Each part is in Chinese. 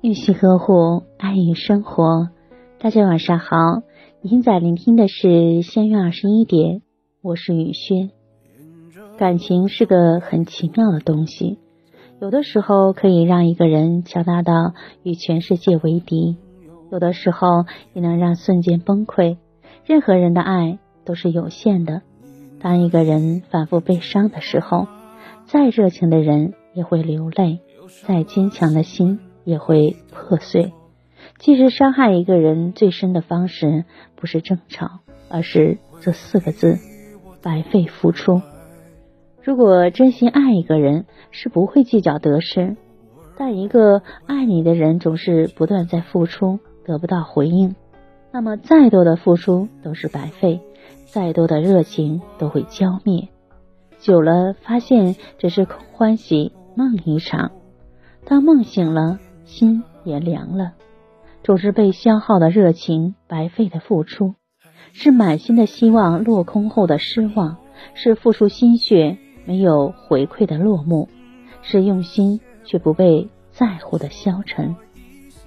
玉溪呵护，爱与生活。大家晚上好，您在聆听的是仙月二十一点，我是雨轩。感情是个很奇妙的东西，有的时候可以让一个人强大到与全世界为敌，有的时候也能让瞬间崩溃。任何人的爱都是有限的。当一个人反复悲伤的时候，再热情的人也会流泪，再坚强的心也会破碎。其实伤害一个人最深的方式，不是争吵，而是这四个字：白费付出。如果真心爱一个人，是不会计较得失；但一个爱你的人总是不断在付出，得不到回应，那么再多的付出都是白费，再多的热情都会浇灭。久了，发现只是空欢喜梦一场。当梦醒了，心也凉了。总是被消耗的热情，白费的付出，是满心的希望落空后的失望，是付出心血没有回馈的落幕，是用心却不被在乎的消沉。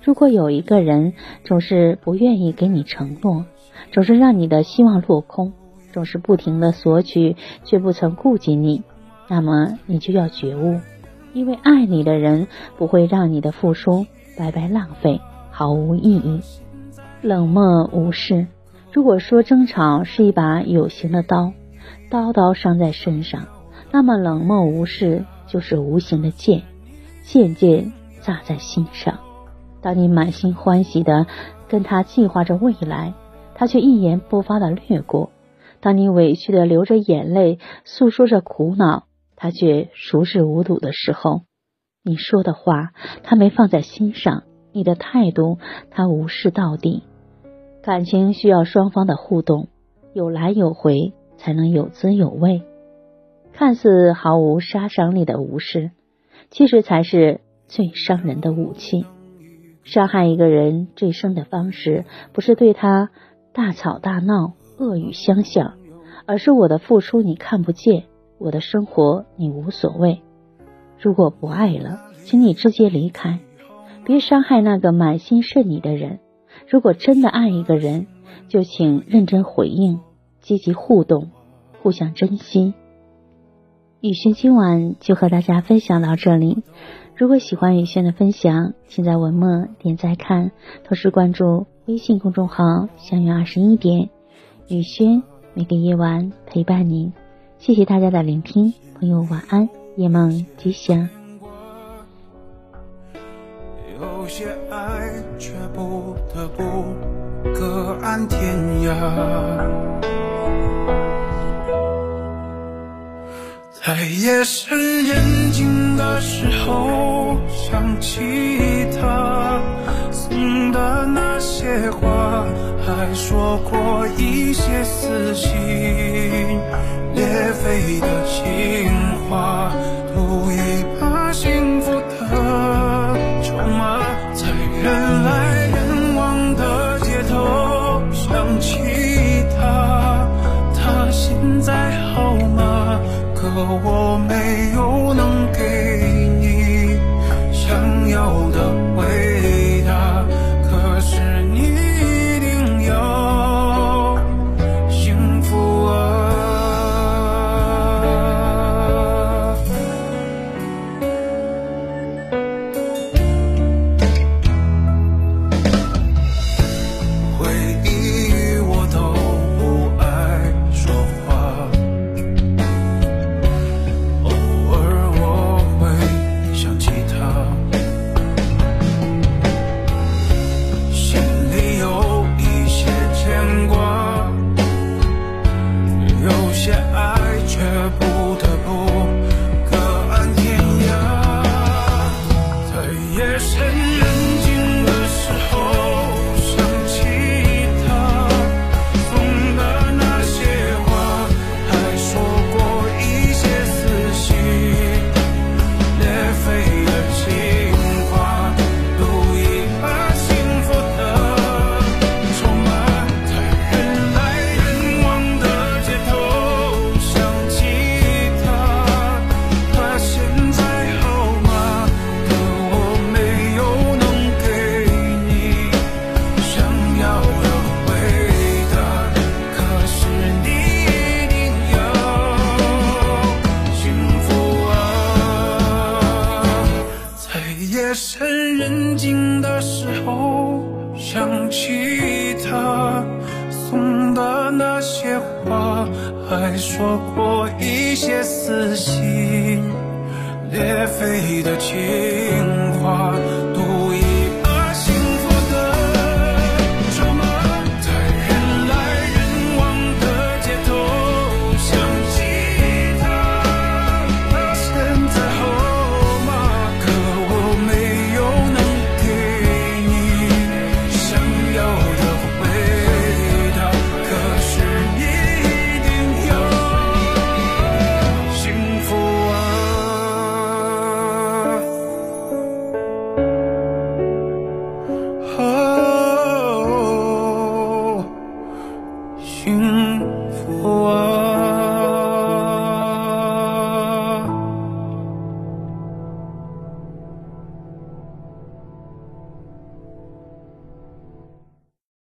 如果有一个人总是不愿意给你承诺，总是让你的希望落空，总是不停的索取却不曾顾及你，那么你就要觉悟，因为爱你的人不会让你的付出白白浪费。毫无意义，冷漠无视。如果说争吵是一把有形的刀，刀刀伤在身上，那么冷漠无视就是无形的剑，剑剑扎在心上。当你满心欢喜的跟他计划着未来，他却一言不发的掠过；当你委屈的流着眼泪诉说着苦恼，他却熟视无睹的时候，你说的话他没放在心上。你的态度，他无视到底。感情需要双方的互动，有来有回，才能有滋有味。看似毫无杀伤力的无视，其实才是最伤人的武器。伤害一个人最深的方式，不是对他大吵大闹、恶语相向，而是我的付出你看不见，我的生活你无所谓。如果不爱了，请你直接离开。别伤害那个满心是你的人。如果真的爱一个人，就请认真回应，积极互动，互相珍惜。雨轩今晚就和大家分享到这里。如果喜欢雨轩的分享，请在文末点赞看，同时关注微信公众号“相约二十一点”。雨轩每个夜晚陪伴您。谢谢大家的聆听，朋友晚安，夜梦吉祥。有些爱却不得不各安天涯，在夜深人静的时候想起他送的那些花，还说过一些撕心裂肺的情话，赌一把心可我没有能给还说过一些撕心裂肺的情话